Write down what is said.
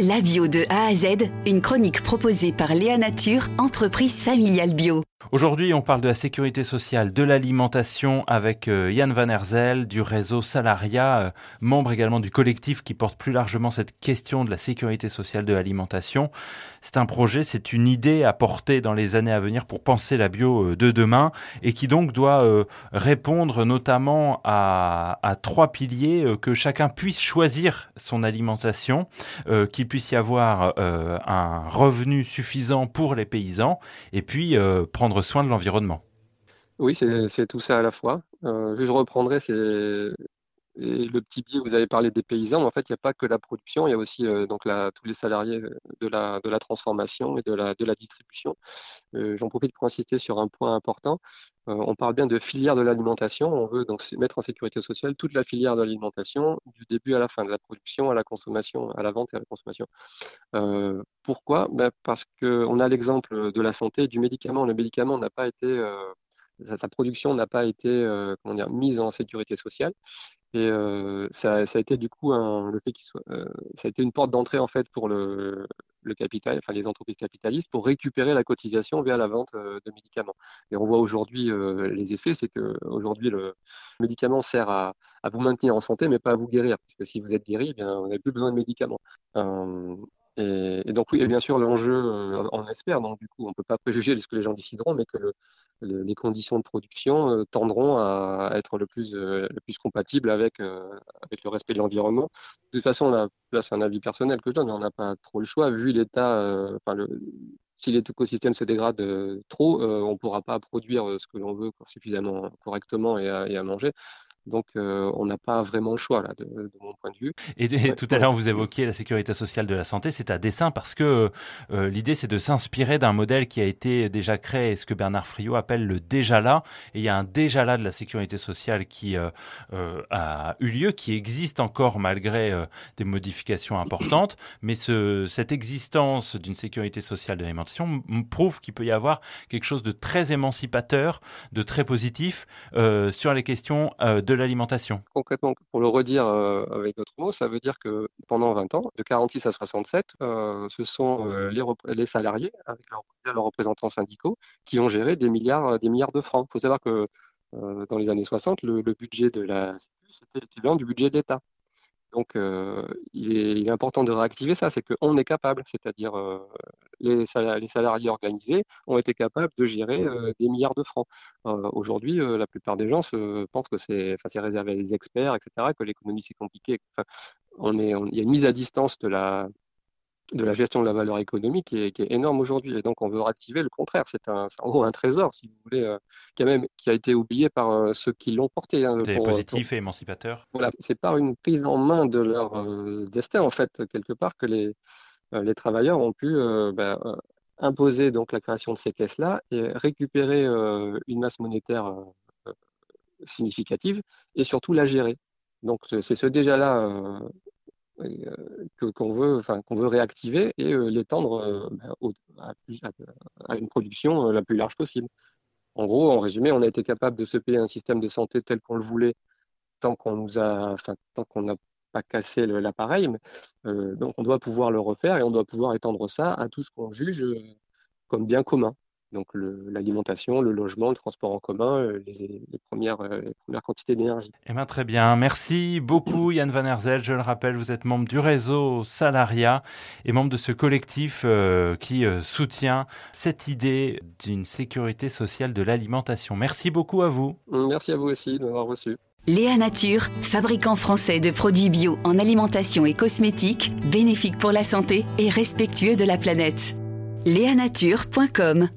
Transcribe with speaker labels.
Speaker 1: La bio de A à Z, une chronique proposée par Léa Nature, entreprise familiale bio.
Speaker 2: Aujourd'hui, on parle de la sécurité sociale, de l'alimentation avec euh, Yann Van Herzel du réseau Salaria, euh, membre également du collectif qui porte plus largement cette question de la sécurité sociale de l'alimentation. C'est un projet, c'est une idée à porter dans les années à venir pour penser la bio euh, de demain et qui donc doit répondre notamment à, à trois piliers que chacun puisse choisir son alimentation, puisse y avoir un revenu suffisant pour les paysans et puis prendre soin de l'environnement.
Speaker 3: Oui, c'est tout ça à la fois. Euh, je reprendrai le petit biais, vous avez parlé des paysans, mais en fait, il n'y a pas que la production, il y a aussi euh, donc tous les salariés de la, de la transformation et de la, la distribution. Euh, j'en profite pour insister sur un point important. on parle bien de filière de l'alimentation. On veut donc mettre en sécurité sociale toute la filière de l'alimentation, du début à la fin, de la production à la consommation, à la vente et à la consommation. pourquoi? Ben Parce qu'on a l'exemple de la santé, du médicament. Le médicament n'a pas été sa, production n'a pas été euh, comment dire, mise en sécurité sociale. Et euh, ça, a été du coup un, le fait qu'il soit, euh, ça a été une porte d'entrée en fait pour le, le, capital, enfin les entreprises capitalistes pour récupérer la cotisation via la vente de médicaments. Et on voit aujourd'hui les effets, c'est que aujourd'hui le médicament sert à, à, vous maintenir en santé, mais pas à vous guérir, parce que si vous êtes guéri, eh bien vous n'avez plus besoin de médicaments. Et, donc oui, et bien sûr l'enjeu, euh, on espère, donc du coup on ne peut pas préjuger ce que les gens décideront, mais que les conditions de production euh, tendront à être le plus, euh, le plus compatibles avec, avec le respect de l'environnement. De toute façon, là, c'est un avis personnel que je donne, mais on n'a pas trop le choix, vu l'état, enfin le, si l'écosystème se dégrade trop, on ne pourra pas produire ce que l'on veut suffisamment correctement et à manger. Donc, euh, on n'a pas vraiment le choix, là, de, mon point de vue.
Speaker 2: Et, tout à l'heure, vous évoquiez la sécurité sociale de la santé. C'est à dessein parce que euh, l'idée, c'est de s'inspirer d'un modèle qui a été déjà créé, ce que Bernard Friot appelle le déjà là. Et il y a un déjà là de la sécurité sociale qui euh, a eu lieu, qui existe encore malgré des modifications importantes. Mais ce, cette existence d'une sécurité sociale de l'alimentation prouve qu'il peut y avoir quelque chose de très émancipateur, de très positif sur les questions de l'alimentation.
Speaker 3: Concrètement, pour le redire euh, avec d'autres mots, ça veut dire que pendant 20 ans, de 46 à 67, euh, ce sont euh, les, salariés, avec leurs, représentants syndicaux, qui ont géré des milliards, des milliards de francs. Il faut savoir que dans les années 60, le, budget de la c'était l'équivalent du budget de l'État. Donc, euh, il, est, important de réactiver ça, c'est qu'on est capable, c'est-à-dire euh, les, salariés, organisés ont été capables de gérer euh, des milliards de francs. Aujourd'hui, la plupart des gens se, pensent que c'est réservé à des experts, etc., que l'économie c'est compliqué. il y a une mise à distance de la, de la gestion de la valeur économique qui est, qui est énorme aujourd'hui. Et donc, on veut réactiver le contraire. C'est un, en gros un trésor, si vous voulez, euh, qui, a même, qui a été oublié par euh, ceux qui l'ont porté.
Speaker 2: Hein, C'est positif et émancipateur.
Speaker 3: Voilà, c'est par une prise en main de leur euh, destin, en fait, quelque part, que les, les travailleurs ont pu ben, imposer donc la création de ces caisses-là et récupérer une masse monétaire significative et surtout la gérer. Donc, c'est ce déjà-là euh, qu'on veut, veut réactiver et euh, l'étendre euh, ben, à, une production la plus large possible. En gros, en résumé, on a été capable de se payer un système de santé tel qu'on le voulait tant qu'on tant qu'on n'a pas cassé l'appareil. donc, on doit pouvoir le refaire et on doit pouvoir étendre ça à tout ce qu'on juge comme bien commun donc l'alimentation, le, logement, le transport en commun, euh, les, premières, euh, les premières quantités d'énergie.
Speaker 2: Eh bien, très bien. Merci beaucoup Yann Van Herzel. Je le rappelle, vous êtes membre du réseau Salaria et membre de ce collectif euh, qui soutient cette idée d'une sécurité sociale de l'alimentation. Merci beaucoup à vous.
Speaker 3: Merci à vous aussi de m'avoir reçu.
Speaker 1: Léa Nature, fabricant français de produits bio en alimentation et cosmétiques, bénéfique pour la santé et respectueux de la planète. Léanature.com